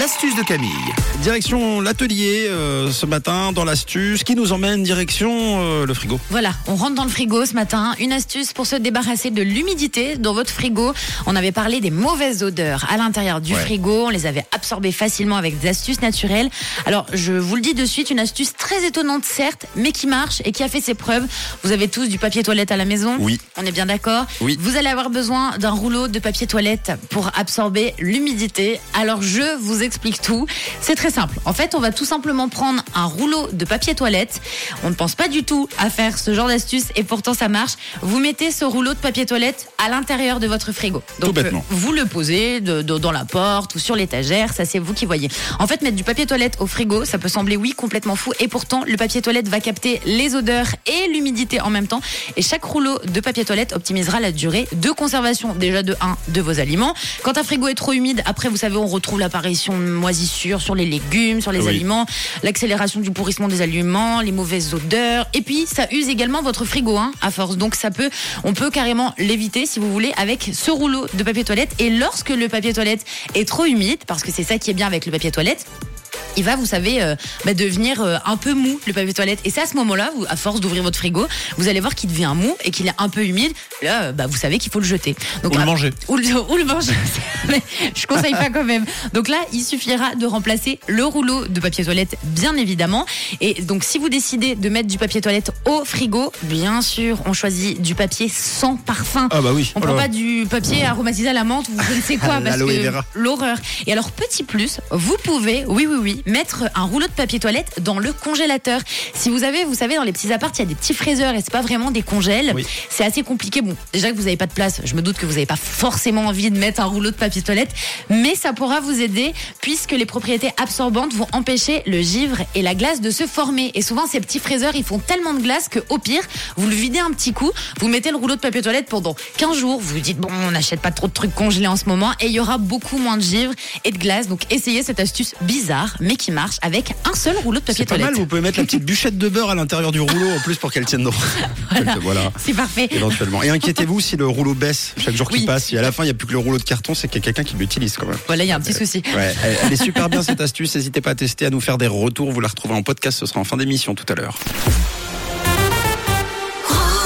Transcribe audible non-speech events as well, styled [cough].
l'astuce de Camille. Direction l'atelier euh, ce matin dans l'astuce qui nous emmène direction euh, le frigo. Voilà, on rentre dans le frigo ce matin. Une astuce pour se débarrasser de l'humidité dans votre frigo. On avait parlé des mauvaises odeurs à l'intérieur du Ouais. frigo. On les avait absorbées facilement avec des astuces naturelles. Alors, je vous le dis de suite, une astuce très étonnante certes, mais qui marche et qui a fait ses preuves. Vous avez tous du papier toilette à la maison Oui. On est bien d'accord Oui. Vous allez avoir besoin d'un rouleau de papier toilette pour absorber l'humidité. Alors, je vous explique tout. C'est très simple. En fait, on va tout simplement prendre un rouleau de papier toilette. On ne pense pas du tout à faire ce genre d'astuce et pourtant ça marche. Vous mettez ce rouleau de papier toilette à l'intérieur de votre frigo. Tout bêtement. euh, vous le posez de- de- dans la porte ou sur l'étagère, ça c'est vous qui voyez. En fait, mettre du papier toilette au frigo, ça peut sembler oui complètement fou et pourtant le papier toilette va capter les odeurs et l'humidité en même temps et chaque rouleau de papier toilette optimisera la durée de conservation déjà de 1 de vos aliments. Quand un frigo est trop humide, après vous savez, on retrouve l'apparition moisissures sur les légumes, sur les Oui. aliments, l'accélération du pourrissement des aliments, les mauvaises odeurs et puis ça use également votre frigo hein, à force. Donc ça peut on peut carrément l'éviter si vous voulez avec ce rouleau de papier toilette et lorsque le papier toilette est trop humide parce que c'est ça qui est bien avec le papier toilette il va, vous savez, euh, bah, devenir euh, un peu mou, le papier toilette. Et c'est à ce moment-là, vous- à force d'ouvrir votre frigo, vous allez voir qu'il devient mou et qu'il est un peu humide. Là, euh, bah, vous savez qu'il faut le jeter. Donc, Ou le ah, manger. Ou le, ou le manger. [laughs] Mais je conseille pas quand même. Donc là, il suffira de remplacer le rouleau de papier toilette, bien évidemment. Et donc, si vous décidez de mettre du papier toilette au frigo, bien sûr, on choisit du papier sans parfum. Ah bah oui. On Oh prend pas du papier aromatisé à la menthe ou je ne sais quoi [laughs] parce que l'horreur. Et alors petit plus, vous pouvez, oui oui oui, mettre un rouleau de papier toilette dans le congélateur. Si vous avez, vous savez, dans les petits apparts, il y a des petits fraiseurs et c'est pas vraiment des congèles. Oui. C'est assez compliqué. Bon, déjà que vous n'avez pas de place, je me doute que vous n'avez pas forcément envie de mettre un rouleau de papier toilette, mais ça pourra vous aider puisque les propriétés absorbantes vont empêcher le givre et la glace de se former. Et souvent, ces petits fraiseurs, ils font tellement de glace que au pire, vous le videz un petit coup, vous mettez le rouleau de papier toilette pendant 15 jours, vous vous dites bon, on n'achète pas trop de trucs congelés en ce moment et il y aura beaucoup moins de givre et de glace. Donc essayez cette astuce bizarre mais qui marche avec un seul rouleau de papier C'est pas toilette. mal, vous pouvez mettre la petite bûchette de beurre à l'intérieur du rouleau en plus pour qu'elle tienne droit. [laughs] Voilà. voilà. C'est parfait. Éventuellement. Et inquiétez-vous si le rouleau baisse chaque jour qui Oui. passe. Si à la fin il n'y a plus que le rouleau de carton, c'est qu'il y a quelqu'un qui l'utilise quand même. Voilà, il y a un petit souci. Ouais, elle, elle est super bien [laughs] cette astuce. N'hésitez pas à tester, à nous faire des retours. Vous la retrouvez en podcast. Ce sera en fin d'émission tout à l'heure.